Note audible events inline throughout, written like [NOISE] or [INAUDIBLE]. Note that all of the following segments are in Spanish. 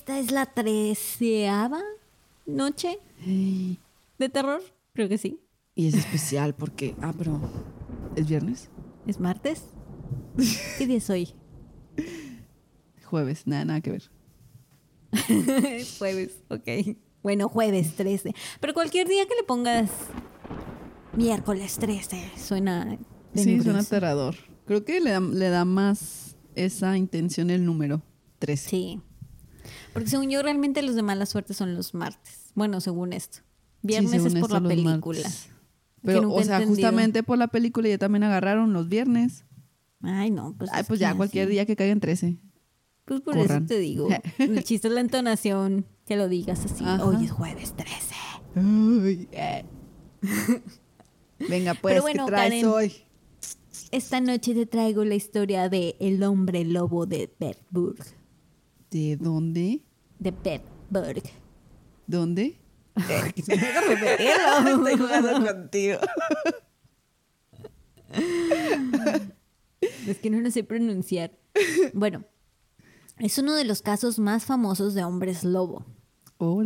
Esta es la treceava noche de terror. Creo que sí. Y es especial porque. Ah, pero. ¿Es viernes? ¿Es martes? ¿Qué día es hoy? Jueves, nada, nada que ver. [LAUGHS] jueves, ok. Bueno, jueves 13. Pero cualquier día que le pongas miércoles 13 suena. Sí, suena aterrador. Creo que le da, le da más esa intención el número 13. Sí. Porque según yo, realmente los de mala suerte son los martes. Bueno, según esto. Viernes es por la película. Pero, o sea, justamente por la película ya también agarraron los viernes. Ay, no, pues. Ay, pues ya cualquier día que caiga en 13. Pues por eso te digo. [LAUGHS] El chiste es la entonación, que lo digas así. Hoy es jueves 13. Eh. [LAUGHS] Venga, pues, ¿qué traes hoy? Esta noche te traigo la historia de El hombre lobo de Bedburg. ¿De dónde? De Bedburg. ¿Dónde? Estoy jugando [LAUGHS] [LAUGHS] contigo. es que no lo sé pronunciar. Bueno, es uno de los casos más famosos de hombres lobo.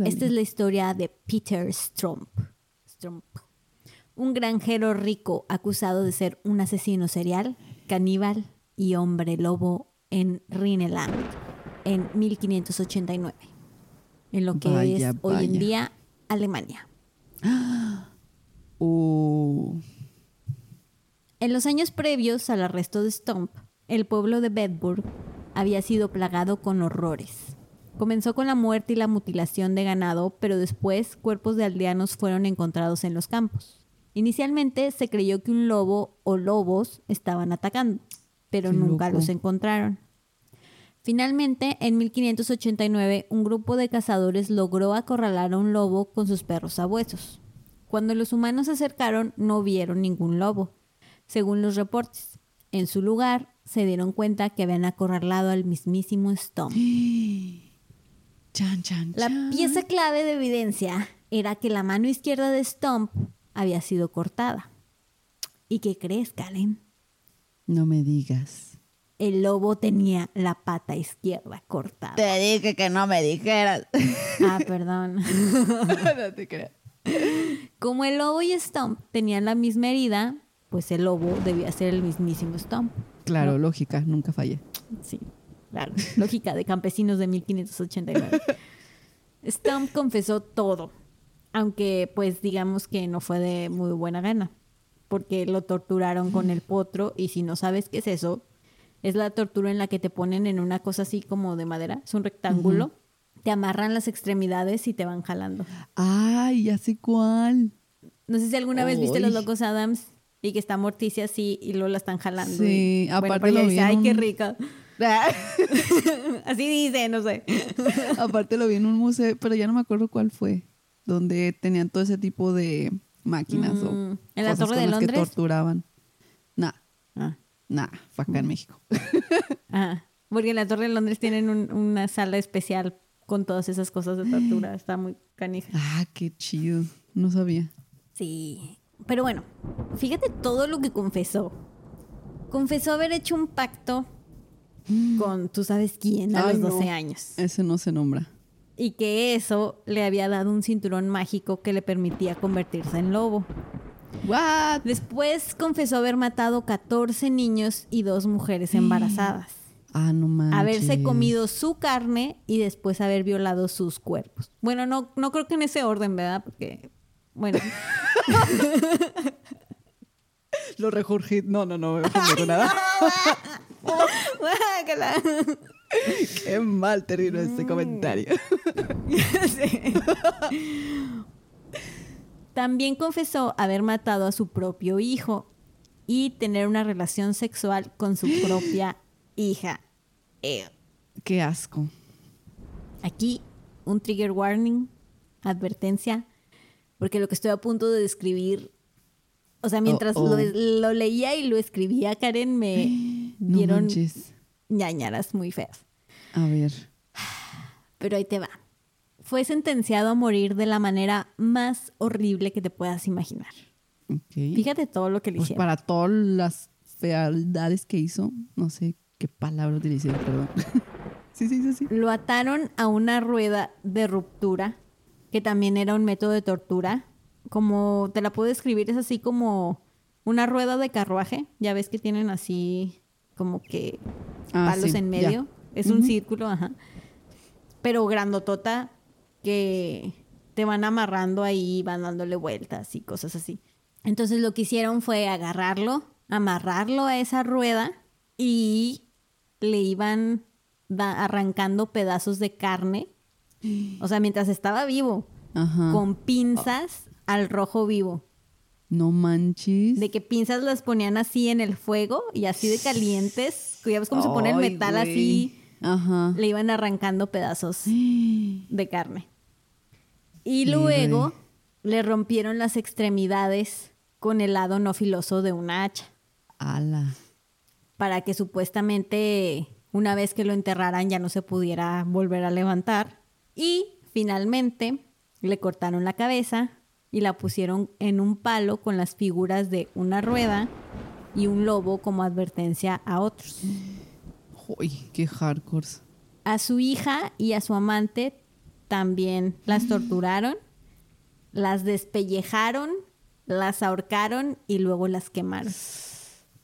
Esta es la historia de Peter Stromp. Un granjero rico acusado de ser un asesino serial, caníbal y hombre lobo en Rhineland en 1589, en lo que es hoy en día Alemania. [GASPS] Uh. En los años previos al arresto de Stomp, el pueblo de Bedburg había sido plagado con horrores. Comenzó con la muerte y la mutilación de ganado, pero después cuerpos de aldeanos fueron encontrados en los campos. Inicialmente se creyó que un lobo o lobos estaban atacando, pero nunca los encontraron. Finalmente, en 1589, un grupo de cazadores logró acorralar a un lobo con sus perros sabuesos. Cuando los humanos se acercaron, no vieron ningún lobo, según los reportes. En su lugar, se dieron cuenta que habían acorralado al mismísimo Stomp. [GASPS] La pieza clave de evidencia era que la mano izquierda de Stomp había sido cortada. ¿Y qué crees, Karen? No me digas. El lobo tenía la pata izquierda cortada. Te dije que no me dijeras. Ah, perdón. [LAUGHS] no te creas. Como el lobo y Stomp tenían la misma herida, pues el lobo debía ser el mismísimo Stomp. Claro, lógica, nunca fallé. Sí, claro, lógica de campesinos de 1589. Stomp confesó todo, aunque pues digamos que no fue de muy buena gana, porque lo torturaron con el potro y si no sabes qué es eso, es la tortura en la que te ponen en una cosa así como de madera, es un rectángulo, te amarran las extremidades y te van jalando. Ay, ya sé cuál. No sé si alguna vez viste Los Locos Adams y que está Morticia así y luego la están jalando. Sí, aparte lo vi. Ay, qué rica. [LAUGHS] así dice, no sé. [LAUGHS] aparte lo vi en un museo, pero ya no me acuerdo cuál fue, donde tenían todo ese tipo de máquinas o mm, en la Torre de Londres que torturaban. Nah. Ah. Nah, fue acá en México. [LAUGHS] ah, porque en la Torre de Londres tienen una sala especial con todas esas cosas de tortura. Está muy canija. Ah, qué chido. No sabía. Sí. Pero bueno, fíjate todo lo que confesó. Confesó haber hecho un pacto mm. con tú sabes quién a los 12 años. Ese no se nombra. Y que eso le había dado un cinturón mágico que le permitía convertirse en lobo. What? Después confesó haber matado 14 niños y dos mujeres embarazadas. Ah, no manches. Haberse comido su carne y después haber violado sus cuerpos. Bueno, no, no creo que en ese orden, ¿verdad? Porque bueno. [LAUGHS] Lo rejurgí. No, no, no, no nada. [LAUGHS] Qué mal terminó este mm. comentario. [LAUGHS] También confesó haber matado a su propio hijo y tener una relación sexual con su [GASPS] propia hija. Qué asco. Aquí un trigger warning, advertencia porque lo que estoy a punto de describir, o sea, mientras oh, oh. Lo, leía y lo escribía, Karen, me [GASPS] dieron ñañaras muy feas. A ver. Pero ahí te va. Fue sentenciado a morir de la manera más horrible que te puedas imaginar. Fíjate todo lo que le pues hicieron. Para todas las fealdades que hizo, no sé qué palabra utilicé, perdón. [LAUGHS] Sí, sí, sí, sí. Lo ataron a una rueda de ruptura, que también era un método de tortura. Como te la puedo describir, es así como una rueda de carruaje. Ya ves que tienen así como que Ah, palos sí, en ya. medio. Es un círculo, ajá. Pero grandotota que te van amarrando ahí, van dándole vueltas y cosas así. Entonces lo que hicieron fue agarrarlo, amarrarlo a esa rueda y le iban arrancando pedazos de carne. O sea, mientras estaba vivo, Ajá. con pinzas al rojo vivo. No manches. De que pinzas las ponían así en el fuego y así de calientes. Ya ves cómo se pone el metal así. Ajá. Le iban arrancando pedazos [GASPS] de carne. Y luego le rompieron las extremidades con el lado no filoso de una hacha. Ala. Para que supuestamente una vez que lo enterraran ya no se pudiera volver a levantar. Y finalmente le cortaron la cabeza y la pusieron en un palo con las figuras de una rueda y un lobo como advertencia a otros. Uy, qué hardcore. A su hija y a su amante también las torturaron, las despellejaron, las ahorcaron y luego las quemaron.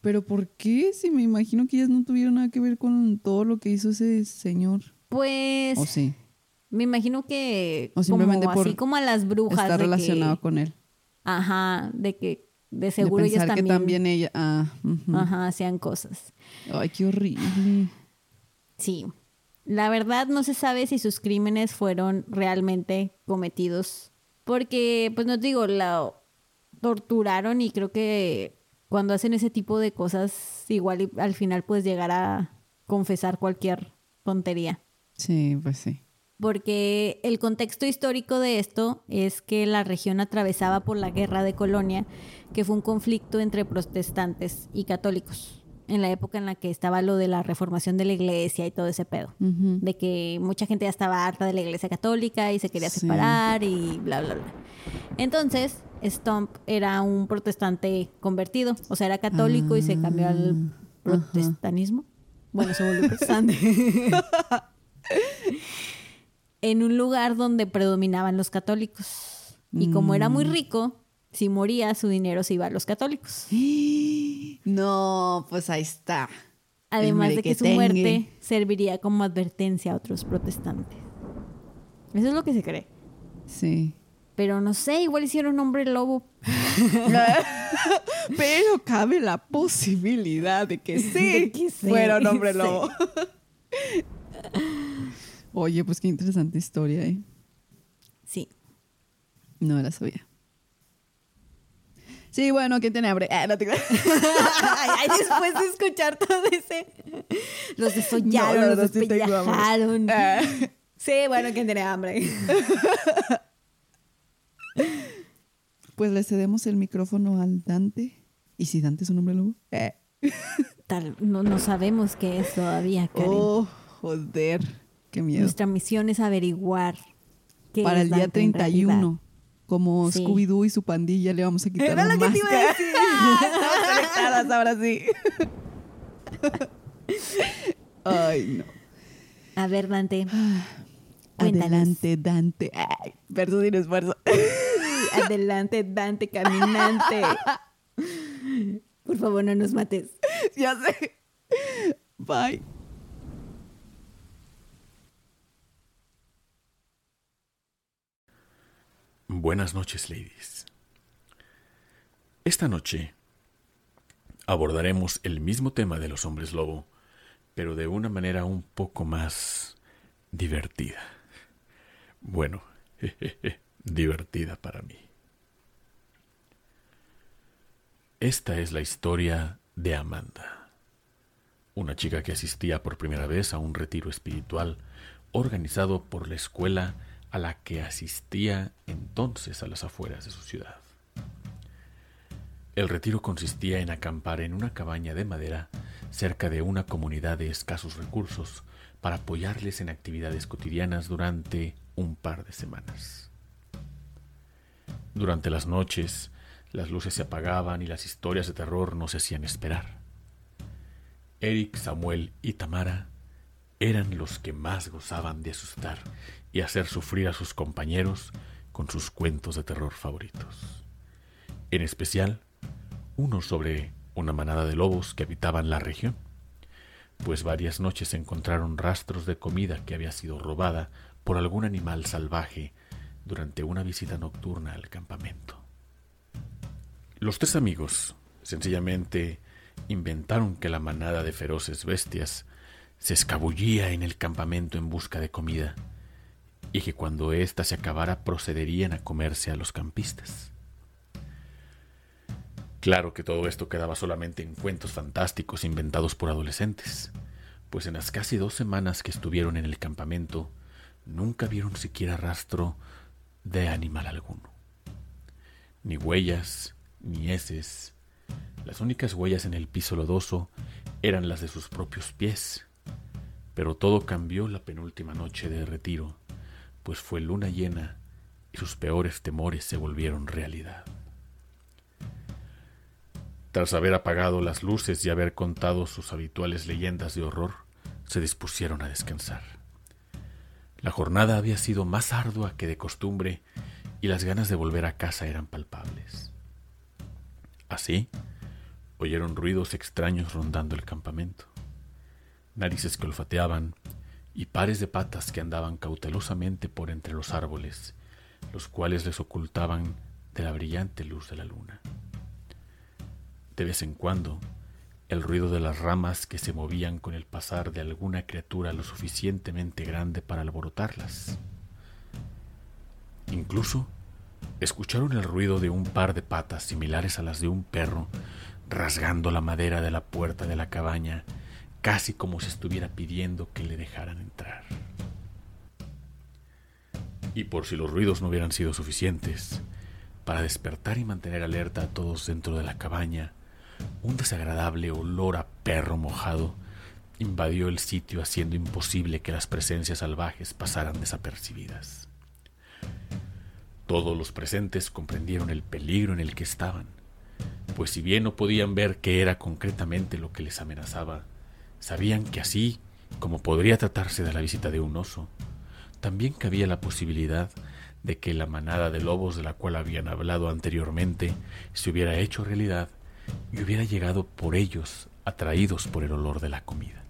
Pero ¿por qué? Si me imagino que ellas no tuvieron nada que ver con todo lo que hizo ese señor. Pues ¿O sí? me imagino que O simplemente como, por así como a las brujas Está relacionado que, con él. ajá, de que de De seguro ellas también, que también ella... Ah, ajá, hacían cosas. Ay, qué horrible. Sí. La verdad no se sabe si sus crímenes fueron realmente cometidos. Porque, pues no te digo, la torturaron y creo que cuando hacen ese tipo de cosas, igual y al final puedes llegar a confesar cualquier tontería. Sí, pues sí. Porque el contexto histórico de esto es que la región atravesaba por la guerra de Colonia, que fue un conflicto entre protestantes y católicos, en la época en la que estaba lo de la reformación de la iglesia y todo ese pedo. De que mucha gente ya estaba harta de la iglesia católica y se quería Sí. separar y bla, bla, bla. Entonces, Stump era un protestante convertido, o sea, era católico y se cambió al Ah, protestanismo. Bueno, se volvió protestante. [LAUGHS] en un lugar donde predominaban los católicos. Y como era Mm. muy rico, si moría, su dinero se iba a los católicos. [GASPS] No, pues ahí está. Además de que su muerte serviría como advertencia a otros protestantes. Eso es lo que se cree. Sí. Pero no sé, igual hicieron hombre lobo. [LAUGHS] Pero cabe la posibilidad de que [LAUGHS] sí, De que sí, fuera un hombre sí. lobo. [LAUGHS] Oye, pues qué interesante historia, ¿eh? Sí. No la sabía. Sí, bueno, ¿quién tiene hambre? Ah, no te [LAUGHS] ay, después de escuchar todo ese. Los desollaron, No, los sí despellejaron. Ah. Sí, bueno, ¿quién tiene hambre? [LAUGHS] Pues le cedemos el micrófono al Dante. ¿Y si Dante es un hombre lobo? Eh. Tal, no, no sabemos qué es todavía, Karen. Oh, joder. Qué miedo. Nuestra misión es averiguar qué Para es el día Dante en 31, realidad. Como Sí. Scooby-Doo y su pandilla, le vamos a quitar Era la que te iba a decir. Estamos ahora sí. Ay, no. A ver, Dante. Cuéntanos. Adelante, Dante. Ay, verso sin esfuerzo. Adelante, Dante, caminante. Por favor, no nos mates. ya sé. Bye. Buenas noches, ladies. Esta noche abordaremos el mismo tema de los hombres lobo, pero de una manera un poco más divertida. Bueno, [LAUGHS] divertida para mí. Esta es la historia de Amanda, una chica que asistía por primera vez a un retiro espiritual organizado por la escuela a la que asistía entonces a las afueras de su ciudad. El retiro consistía en acampar en una cabaña de madera cerca de una comunidad de escasos recursos para apoyarles en actividades cotidianas durante un par de semanas. Durante las noches, las luces se apagaban y las historias de terror no se hacían esperar. Eric, Samuel y Tamara eran los que más gozaban de asustar y hacer sufrir a sus compañeros con sus cuentos de terror favoritos. En especial, uno sobre una manada de lobos que habitaban la región, pues varias noches encontraron rastros de comida que había sido robada por algún animal salvaje durante una visita nocturna al campamento. Los tres amigos sencillamente inventaron que la manada de feroces bestias se escabullía en el campamento en busca de comida y que cuando ésta se acabara procederían a comerse a los campistas. Claro que todo esto quedaba solamente en cuentos fantásticos inventados por adolescentes, pues en las casi dos semanas que estuvieron en el campamento nunca vieron siquiera rastro de animal alguno. Ni huellas, ni heces. Las únicas huellas en el piso lodoso eran las de sus propios pies. Pero todo cambió la penúltima noche de retiro, pues fue luna llena y sus peores temores se volvieron realidad. Tras haber apagado las luces y haber contado sus habituales leyendas de horror, se dispusieron a descansar. La jornada había sido más ardua que de costumbre y las ganas de volver a casa eran palpables. Así, oyeron ruidos extraños rondando el campamento. Narices que olfateaban y pares de patas que andaban cautelosamente por entre los árboles, los cuales les ocultaban de la brillante luz de la luna. De vez en cuando, el ruido de las ramas que se movían con el pasar de alguna criatura lo suficientemente grande para alborotarlas. Incluso escucharon el ruido de un par de patas similares a las de un perro rasgando la madera de la puerta de la cabaña, casi como si estuviera pidiendo que le dejaran entrar. Y por si los ruidos no hubieran sido suficientes, para despertar y mantener alerta a todos dentro de la cabaña, un desagradable olor a perro mojado invadió el sitio haciendo imposible que las presencias salvajes pasaran desapercibidas. Todos los presentes comprendieron el peligro en el que estaban, pues si bien no podían ver qué era concretamente lo que les amenazaba, sabían que así como podría tratarse de la visita de un oso, también cabía la posibilidad de que la manada de lobos de la cual habían hablado anteriormente se hubiera hecho realidad y hubiera llegado por ellos, atraídos por el olor de la comida.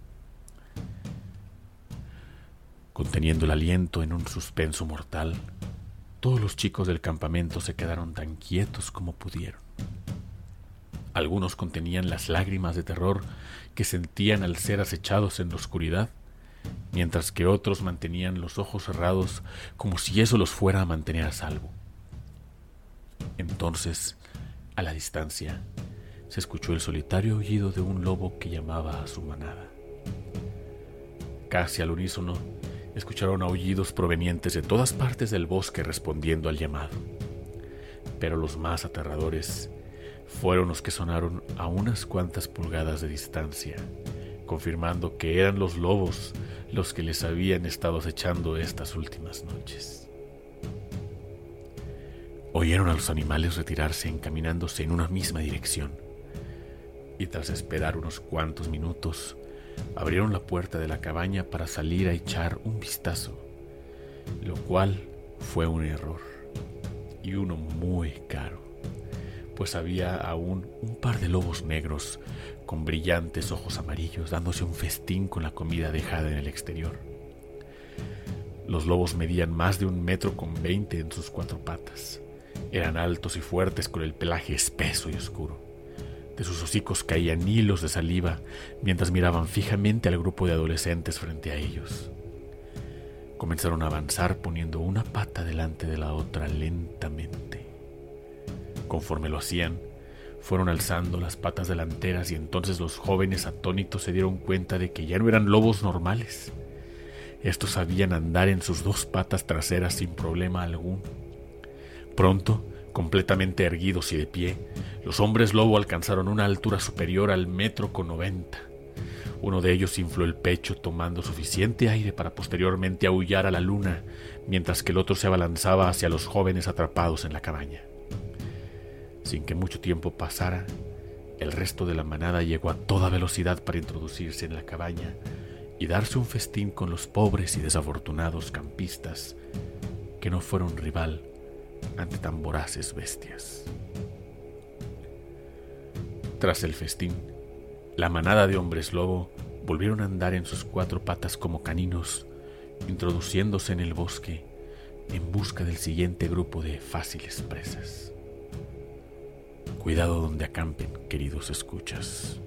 Conteniendo el aliento en un suspenso mortal, todos los chicos del campamento se quedaron tan quietos como pudieron. Algunos contenían las lágrimas de terror que sentían al ser acechados en la oscuridad, mientras que otros mantenían los ojos cerrados como si eso los fuera a mantener a salvo. Entonces, a la distancia, se escuchó el solitario aullido de un lobo que llamaba a su manada. Casi al unísono, escucharon aullidos provenientes de todas partes del bosque respondiendo al llamado. Pero los más aterradores fueron los que sonaron a unas cuantas pulgadas de distancia, confirmando que eran los lobos los que les habían estado acechando estas últimas noches. Oyeron a los animales retirarse encaminándose en una misma dirección y tras esperar unos cuantos minutos, abrieron la puerta de la cabaña para salir a echar un vistazo, lo cual fue un error y uno muy caro, pues había aún un par de lobos negros con brillantes ojos amarillos dándose un festín con la comida dejada en el exterior. Los lobos medían más de un metro con veinte en sus cuatro patas. Eran altos y fuertes con el pelaje espeso y oscuro. De sus hocicos caían hilos de saliva mientras miraban fijamente al grupo de adolescentes frente a ellos. Comenzaron a avanzar poniendo una pata delante de la otra lentamente. Conforme lo hacían, fueron alzando las patas delanteras y entonces los jóvenes atónitos se dieron cuenta de que ya no eran lobos normales. Estos sabían andar en sus dos patas traseras sin problema alguno. Pronto Completamente erguidos y de pie, los hombres lobo alcanzaron una altura superior al metro con noventa. Uno de ellos infló el pecho tomando suficiente aire para posteriormente aullar a la luna, mientras que el otro se abalanzaba hacia los jóvenes atrapados en la cabaña. Sin que mucho tiempo pasara, el resto de la manada llegó a toda velocidad para introducirse en la cabaña y darse un festín con los pobres y desafortunados campistas que no fueron rival ante tan voraces bestias. Tras el festín, la manada de hombres lobo volvieron a andar en sus cuatro patas como caninos, introduciéndose en el bosque en busca del siguiente grupo de fáciles presas. Cuidado donde acampen, queridos escuchas.